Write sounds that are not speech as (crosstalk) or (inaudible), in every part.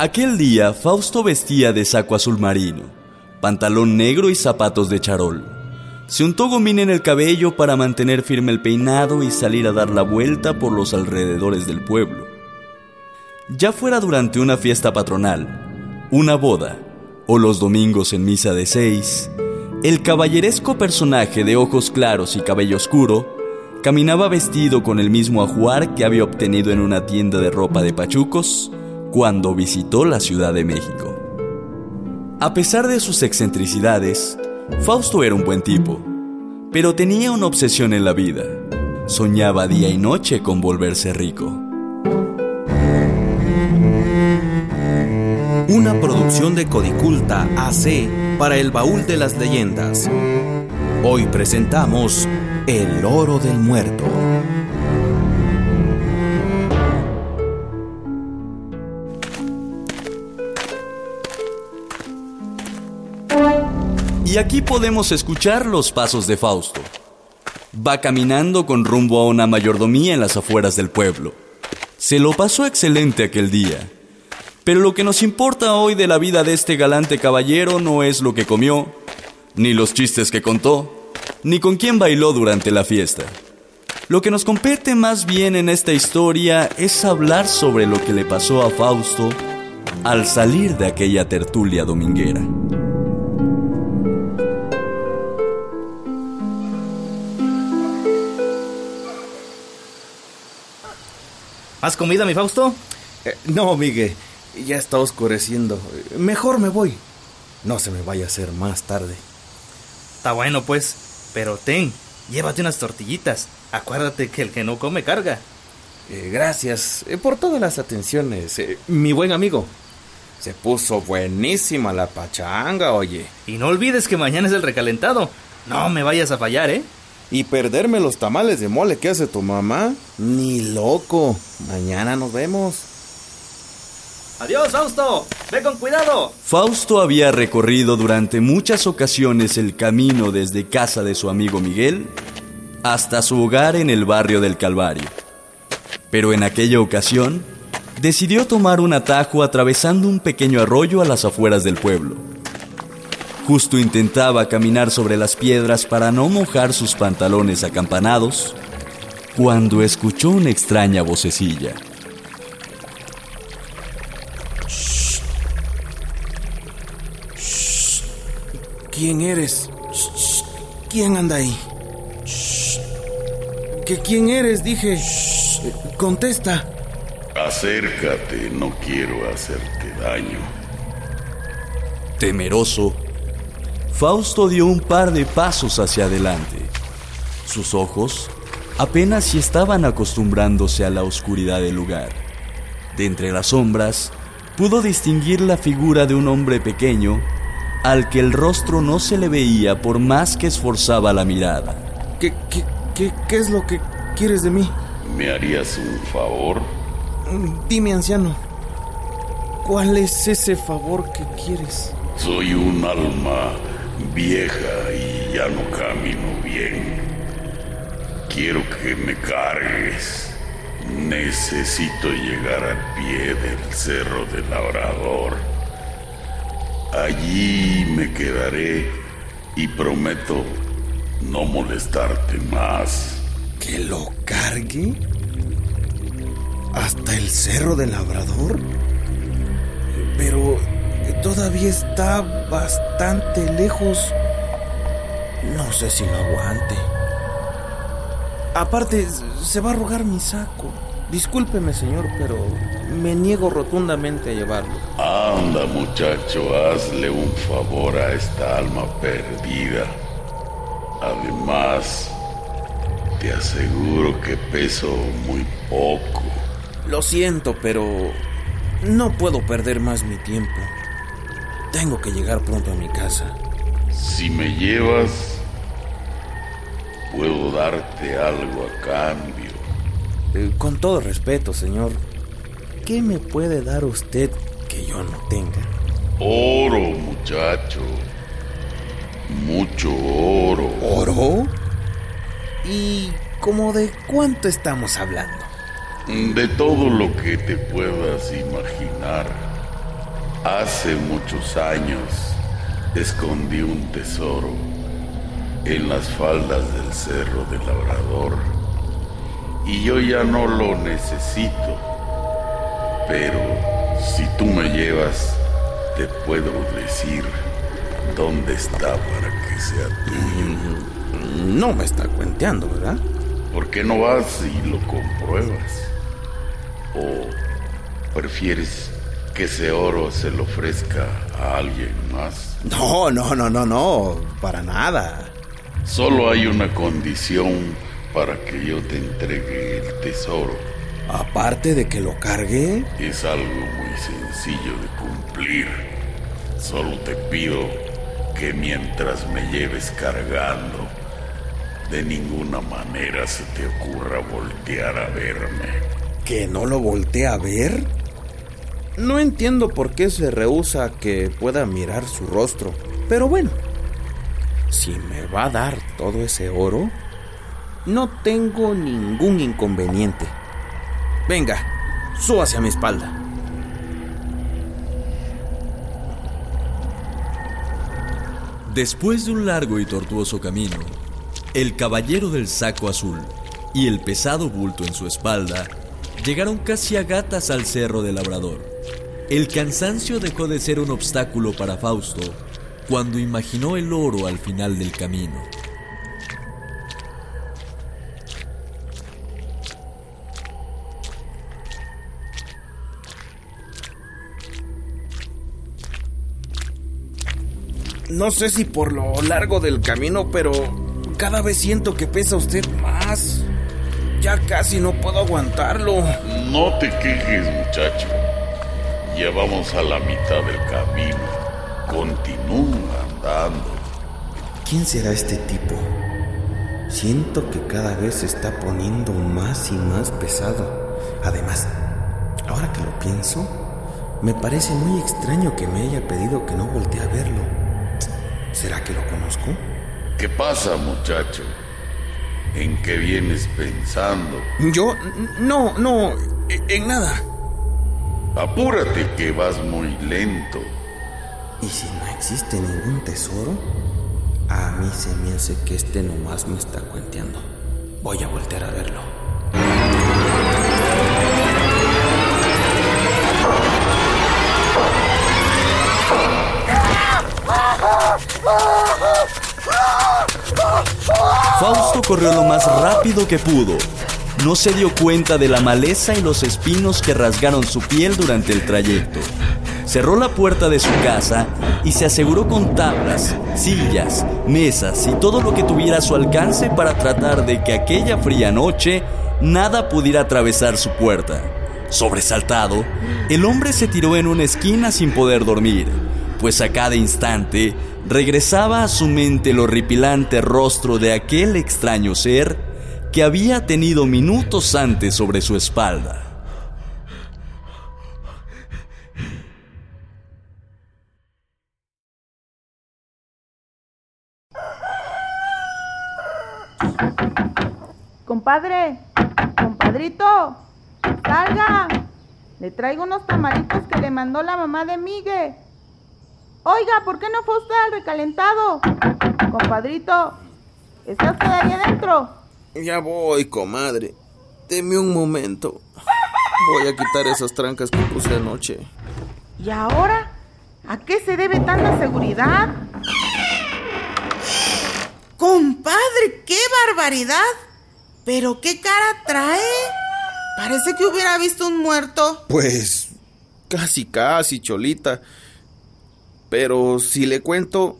Aquel día Fausto vestía de saco azul marino, pantalón negro y zapatos de charol. Se untó gomín en el cabello para mantener firme el peinado y salir a dar la vuelta por los alrededores del pueblo. Ya fuera durante una fiesta patronal, una boda o los domingos en misa de seis, el caballeresco personaje de ojos claros y cabello oscuro caminaba vestido con el mismo ajuar que había obtenido en una tienda de ropa de pachucos cuando visitó la Ciudad de México. A pesar de sus excentricidades, Fausto era un buen tipo, pero tenía una obsesión en la vida. Soñaba día y noche con volverse rico. Una producción de Codiculta AC para el baúl de las leyendas. Hoy presentamos El oro del muerto. Y aquí podemos escuchar los pasos de Fausto. Va caminando con rumbo a una mayordomía en las afueras del pueblo. Se lo pasó excelente aquel día. Pero lo que nos importa hoy de la vida de este galante caballero no es lo que comió, ni los chistes que contó, ni con quién bailó durante la fiesta. Lo que nos compete más bien en esta historia es hablar sobre lo que le pasó a Fausto al salir de aquella tertulia dominguera. ¿Has comido, mi Fausto? Eh, no, Miguel, ya está oscureciendo. Mejor me voy. No se me vaya a hacer más tarde. Está bueno, pues. Pero ten, llévate unas tortillitas. Acuérdate que el que no come carga. Eh, gracias eh, por todas las atenciones, eh, mi buen amigo. Se puso buenísima la pachanga, oye. Y no olvides que mañana es el recalentado. No me vayas a fallar, ¿eh? Y perderme los tamales de mole que hace tu mamá. Ni loco. Mañana nos vemos. Adiós, Fausto. Ve con cuidado. Fausto había recorrido durante muchas ocasiones el camino desde casa de su amigo Miguel hasta su hogar en el barrio del Calvario. Pero en aquella ocasión, decidió tomar un atajo atravesando un pequeño arroyo a las afueras del pueblo. Justo intentaba caminar sobre las piedras para no mojar sus pantalones acampanados, cuando escuchó una extraña vocecilla. ¿Quién eres? ¿Quién anda ahí? ¿Que quién eres? Dije. Contesta. Acércate, no quiero hacerte daño. Temeroso, Fausto dio un par de pasos hacia adelante. Sus ojos apenas si estaban acostumbrándose a la oscuridad del lugar. De entre las sombras, pudo distinguir la figura de un hombre pequeño al que el rostro no se le veía por más que esforzaba la mirada. ¿Qué, qué, qué, qué es lo que quieres de mí? ¿Me harías un favor? Dime, anciano. ¿Cuál es ese favor que quieres? Soy un alma vieja y ya no camino bien. Quiero que me cargues. Necesito llegar al pie del cerro del labrador. Allí me quedaré y prometo no molestarte más. ¿Que lo cargue? ¿Hasta el cerro del labrador? Pero todavía está bastante lejos. No sé si lo aguante. Aparte, se va a arrugar mi saco. Discúlpeme, señor, pero me niego rotundamente a llevarlo. Anda, muchacho, hazle un favor a esta alma perdida. Además, te aseguro que peso muy poco. Lo siento, pero no puedo perder más mi tiempo. Tengo que llegar pronto a mi casa. Si me llevas, puedo darte algo a cambio. Eh, con todo respeto, señor, ¿qué me puede dar usted que yo no tenga? Oro, muchacho. Mucho oro. ¿Oro? ¿Y como de cuánto estamos hablando? De todo lo que te puedas imaginar. Hace muchos años escondí un tesoro en las faldas del Cerro del Labrador y yo ya no lo necesito. Pero si tú me llevas, te puedo decir dónde está para que sea tuyo. No me está cuenteando, ¿verdad? ¿Por qué no vas y lo compruebas? ¿O prefieres que ese oro se lo ofrezca a alguien más? No, no, no, no, no, para nada. Solo hay una condición para que yo te entregue el tesoro. Aparte de que lo cargue, Es algo muy sencillo de cumplir. Solo te pido que mientras me lleves cargando, de ninguna manera se te ocurra voltear a verme. que no lo voltee a ver. No entiendo por qué se rehúsa a que pueda mirar su rostro, pero bueno, si me va a dar todo ese oro, no tengo ningún inconveniente. Venga, suba hacia mi espalda. Después de un largo y tortuoso camino, el caballero del saco azul y el pesado bulto en su espalda llegaron casi a gatas al cerro del labrador. El cansancio dejó de ser un obstáculo para Fausto cuando imaginó el oro al final del camino. No sé si por lo largo del camino, pero cada vez siento que pesa usted más. Ya casi no puedo aguantarlo. No te quejes, muchacho. Ya vamos a la mitad del camino. Continúa andando. ¿Quién será este tipo? Siento que cada vez se está poniendo más y más pesado. Además, ahora que lo pienso, me parece muy extraño que me haya pedido que no voltee a verlo. ¿Será que lo conozco? ¿Qué pasa, muchacho? ¿En qué vienes pensando? Yo, no, no, e- en nada. Apúrate que vas muy lento. ¿Y si no existe ningún tesoro? A mí se me hace que este nomás me está cuenteando. Voy a voltear a verlo. Fausto corrió lo más rápido que pudo. No se dio cuenta de la maleza y los espinos que rasgaron su piel durante el trayecto. Cerró la puerta de su casa y se aseguró con tablas, sillas, mesas y todo lo que tuviera a su alcance para tratar de que aquella fría noche nada pudiera atravesar su puerta. Sobresaltado, el hombre se tiró en una esquina sin poder dormir, pues a cada instante regresaba a su mente el horripilante rostro de aquel extraño ser que había tenido minutos antes sobre su espalda. Compadre, compadrito, salga. Le traigo unos tamalitos que le mandó la mamá de Migue. Oiga, ¿por qué no fue usted al recalentado? Compadrito, ¿está usted ahí adentro? Ya voy, comadre. Deme un momento. Voy a quitar esas trancas que puse anoche. ¿Y ahora? ¿A qué se debe tanta seguridad? Compadre, qué barbaridad. Pero qué cara trae. Parece que hubiera visto un muerto. Pues casi, casi, Cholita. Pero si le cuento,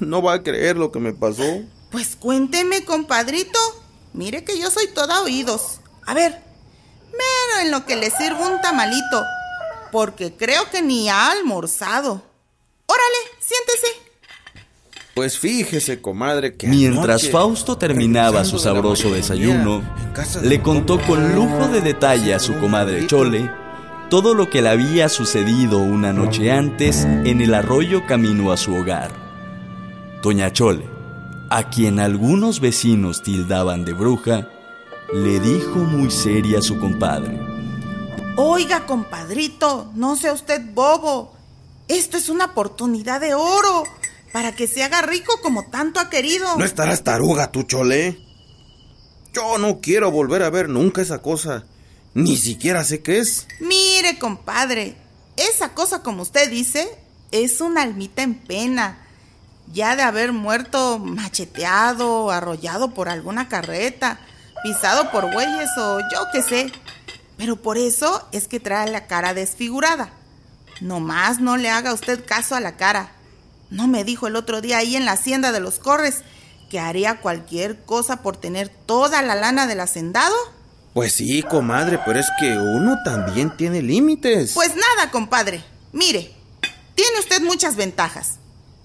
no va a creer lo que me pasó. Pues cuénteme, compadrito. Mire que yo soy toda oídos. A ver, mero en lo que le sirvo un tamalito, porque creo que ni ha almorzado. Órale, siéntese. Pues fíjese, comadre, que Mientras anoche, Fausto terminaba su de sabroso desayuno, de le contó con lujo de detalle a su comadre. Chole todo lo que le había sucedido una noche antes en el arroyo camino a su hogar. Doña Chole, a quien algunos vecinos tildaban de bruja, le dijo muy seria a su compadre. Oiga, compadrito, no sea usted bobo. Esto es una oportunidad de oro para que se haga rico como tanto ha querido. No estarás taruga, tu Chole. Yo no quiero volver a ver nunca esa cosa. Ni siquiera sé qué es. Mire, compadre, esa cosa como usted dice es una almita en pena. Ya de haber muerto macheteado, arrollado por alguna carreta, pisado por bueyes o yo qué sé. Pero por eso es que trae la cara desfigurada. Nomás no le haga usted caso a la cara. ¿No me dijo el otro día ahí en la hacienda de los Corres que haría cualquier cosa por tener toda la lana del hacendado? Pues sí, comadre, pero es que uno también tiene límites. Pues nada, compadre. Mire, tiene usted muchas ventajas.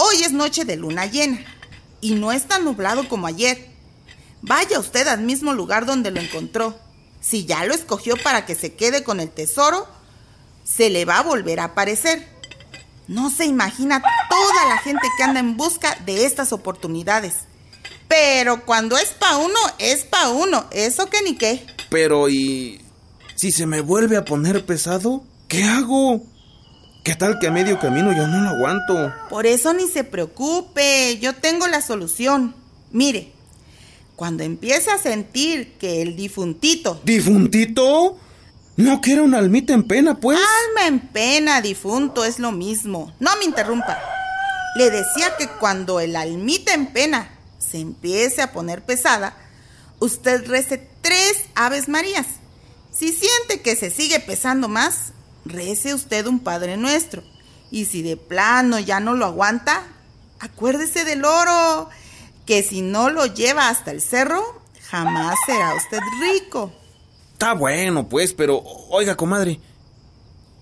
Hoy es noche de luna llena y no es tan nublado como ayer. Vaya usted al mismo lugar donde lo encontró. Si ya lo escogió para que se quede con el tesoro, se le va a volver a aparecer. No se imagina toda la gente que anda en busca de estas oportunidades. Pero cuando es pa' uno, es pa' uno. Eso que ni qué. Pero ¿y si se me vuelve a poner pesado? ¿Qué hago? ¿Qué tal que a medio camino ya no lo aguanto? Por eso ni se preocupe, yo tengo la solución. Mire, cuando empiece a sentir que el difuntito... ¿Difuntito? ¿No que era una almita en pena, pues? Alma en pena, difunto, es lo mismo. No me interrumpa. Le decía que cuando el almita en pena se empiece a poner pesada, usted rece tres Aves Marías. Si siente que se sigue pesando más, rece usted un Padre Nuestro. Y si de plano ya no lo aguanta, acuérdese del oro, que si no lo lleva hasta el cerro, jamás será usted rico. Está bueno, pues, pero oiga, comadre.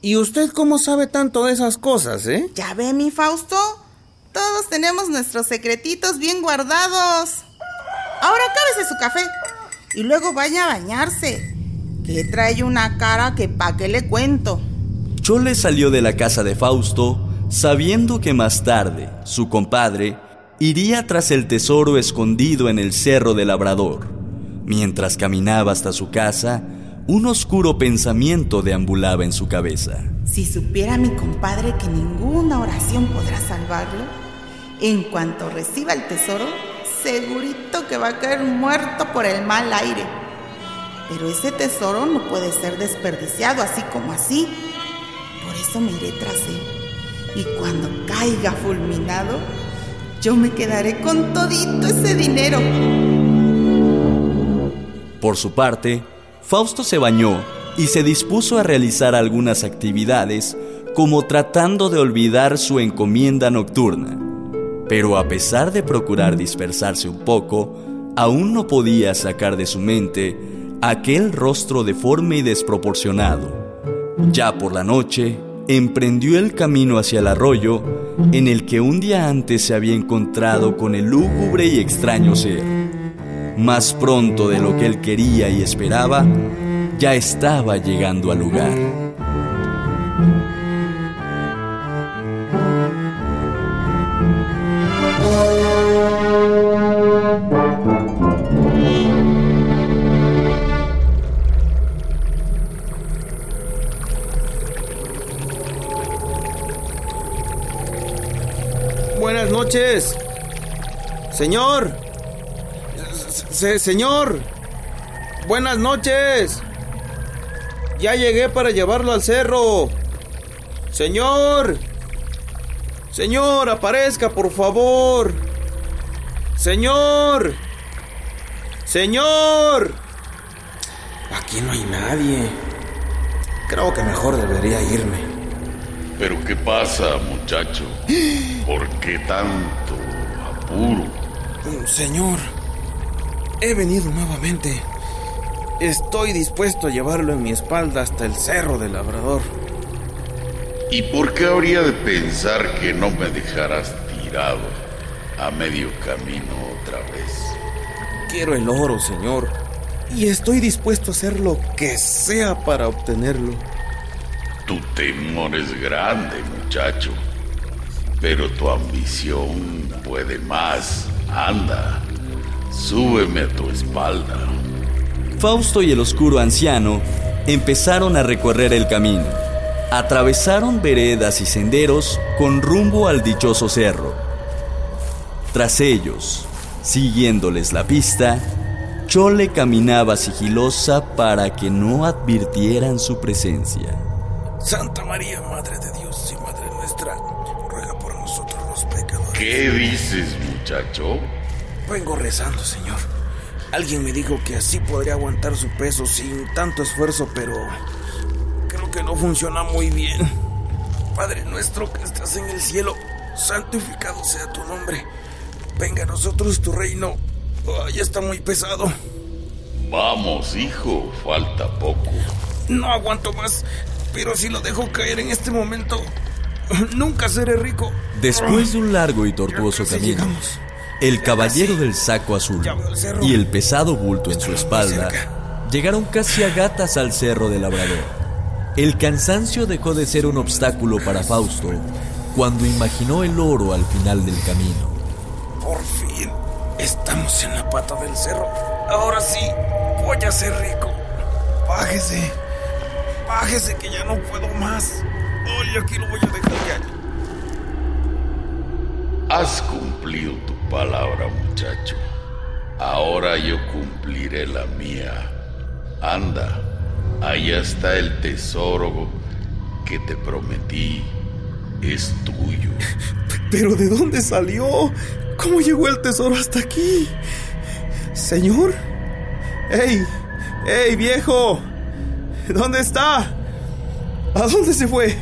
¿Y usted cómo sabe tanto de esas cosas, eh? ¿Ya ve mi Fausto? Todos tenemos nuestros secretitos bien guardados. Ahora cábese su café y luego vaya a bañarse, que trae una cara que pa' qué le cuento. Chole salió de la casa de Fausto sabiendo que más tarde su compadre iría tras el tesoro escondido en el cerro del Labrador. Mientras caminaba hasta su casa, un oscuro pensamiento deambulaba en su cabeza. Si supiera mi compadre que ninguna oración podrá salvarlo, en cuanto reciba el tesoro, segurito que va a caer muerto por el mal aire. Pero ese tesoro no puede ser desperdiciado así como así. Eso me iré tras él. Y cuando caiga fulminado, yo me quedaré con todito ese dinero. Por su parte, Fausto se bañó y se dispuso a realizar algunas actividades como tratando de olvidar su encomienda nocturna. Pero a pesar de procurar dispersarse un poco, aún no podía sacar de su mente aquel rostro deforme y desproporcionado. Ya por la noche, emprendió el camino hacia el arroyo en el que un día antes se había encontrado con el lúgubre y extraño ser. Más pronto de lo que él quería y esperaba, ya estaba llegando al lugar. Buenas noches. Señor. Se- señor. Buenas noches. Ya llegué para llevarlo al cerro. Señor. Señor, aparezca, por favor. Señor. Señor. Aquí no hay nadie. Creo que mejor debería irme. Pero ¿qué pasa, muchacho? ¿Por qué tanto apuro? Señor, he venido nuevamente. Estoy dispuesto a llevarlo en mi espalda hasta el cerro del labrador. ¿Y por qué habría de pensar que no me dejarás tirado a medio camino otra vez? Quiero el oro, señor, y estoy dispuesto a hacer lo que sea para obtenerlo. Tu temor es grande, muchacho, pero tu ambición puede más. Anda, súbeme a tu espalda. Fausto y el oscuro anciano empezaron a recorrer el camino. Atravesaron veredas y senderos con rumbo al dichoso cerro. Tras ellos, siguiéndoles la pista, Chole caminaba sigilosa para que no advirtieran su presencia. Santa María, Madre de Dios y Madre nuestra, ruega por nosotros los pecadores. ¿Qué dices, muchacho? Vengo rezando, Señor. Alguien me dijo que así podría aguantar su peso sin tanto esfuerzo, pero creo que no funciona muy bien. Padre nuestro que estás en el cielo, santificado sea tu nombre. Venga a nosotros tu reino. Oh, ya está muy pesado. Vamos, hijo, falta poco. No aguanto más, pero si lo dejo caer en este momento, nunca seré rico. Después de un largo y tortuoso camino, llegamos. el caballero del saco azul el y el pesado bulto en su espalda llegaron casi a gatas al cerro del labrador. El cansancio dejó de ser un obstáculo para Fausto cuando imaginó el oro al final del camino. Por fin, estamos en la pata del cerro. Ahora sí, voy a ser rico. Bájese, bájese que ya no puedo más. Oye, aquí lo voy a dejar ya. Has cumplido tu palabra, muchacho. Ahora yo cumpliré la mía. Anda, allá está el tesoro que te prometí. Es tuyo. (laughs) ¿Pero de dónde salió? ¿Cómo llegó el tesoro hasta aquí? Señor. ¡Ey! ¡Ey, viejo! ¿Dónde está? ¿A dónde se fue?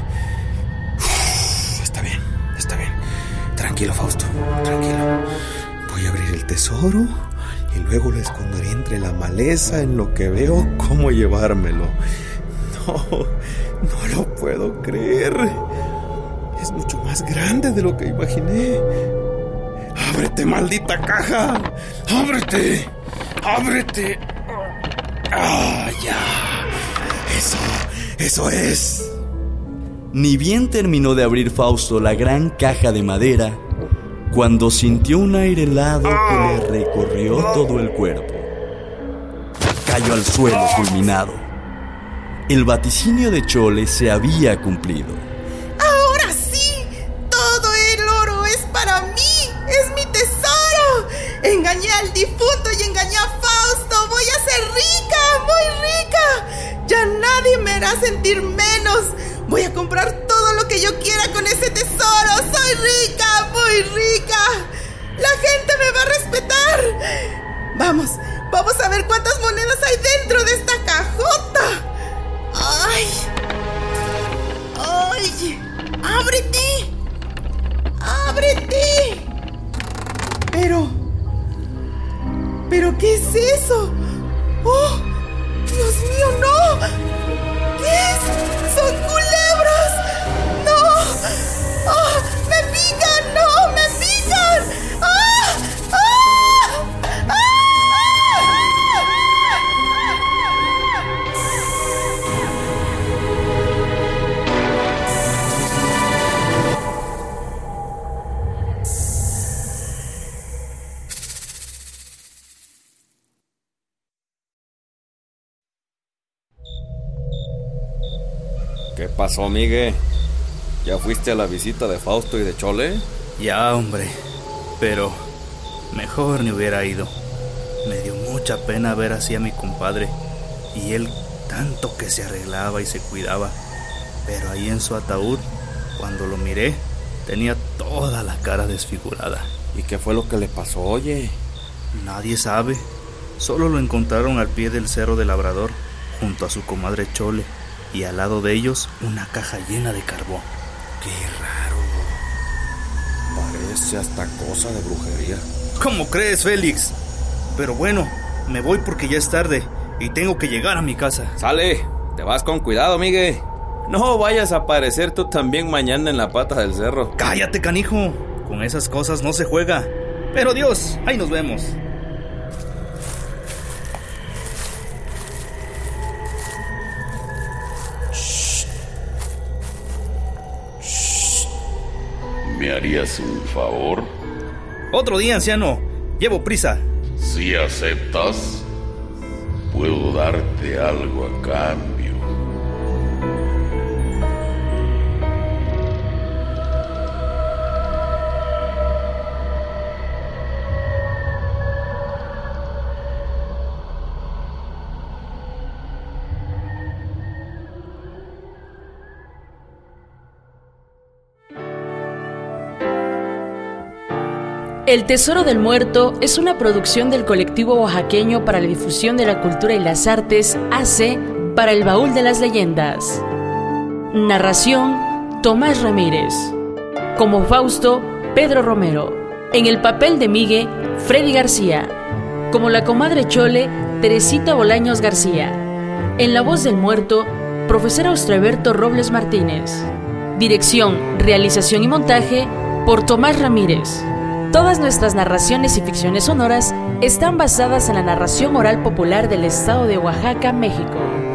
Está bien, está bien. Tranquilo, Fausto, tranquilo. Voy a abrir el tesoro y luego lo esconderé entre la maleza en lo que veo cómo llevármelo. No, no lo puedo creer. Es mucho más grande de lo que imaginé. ¡Ábrete, maldita caja! ¡Ábrete! ¡Ábrete! ¡Ah, ya! Eso, eso es. Ni bien terminó de abrir Fausto la gran caja de madera cuando sintió un aire helado que le recorrió todo el cuerpo. Cayó al suelo fulminado. El vaticinio de Chole se había cumplido. Ahora sí, todo el oro es para mí, es mi tesoro. Engañé al difunto me hará sentir menos. Voy a comprar todo lo que yo quiera con ese tesoro. Soy rica, muy rica. Pasó, Migue? ¿Ya fuiste a la visita de Fausto y de Chole? Ya, hombre. Pero mejor ni hubiera ido. Me dio mucha pena ver así a mi compadre. Y él tanto que se arreglaba y se cuidaba. Pero ahí en su ataúd, cuando lo miré, tenía toda la cara desfigurada. ¿Y qué fue lo que le pasó, oye? Nadie sabe. Solo lo encontraron al pie del cerro del Labrador. junto a su comadre Chole y al lado de ellos una caja llena de carbón. Qué raro. Parece hasta cosa de brujería. ¿Cómo crees, Félix? Pero bueno, me voy porque ya es tarde y tengo que llegar a mi casa. Sale, te vas con cuidado, Miguel. No vayas a aparecer tú también mañana en la pata del cerro. Cállate, canijo. Con esas cosas no se juega. Pero Dios, ahí nos vemos. Harías un favor? Otro día, anciano. Llevo prisa. Si aceptas, puedo darte algo a cambio. El Tesoro del Muerto es una producción del colectivo oaxaqueño para la difusión de la cultura y las artes AC para el Baúl de las Leyendas. Narración Tomás Ramírez. Como Fausto, Pedro Romero. En el papel de Migue, Freddy García. Como la comadre Chole, Teresita Bolaños García. En la voz del muerto, profesor Austreberto Robles Martínez. Dirección, realización y montaje por Tomás Ramírez. Todas nuestras narraciones y ficciones sonoras están basadas en la narración oral popular del estado de Oaxaca, México.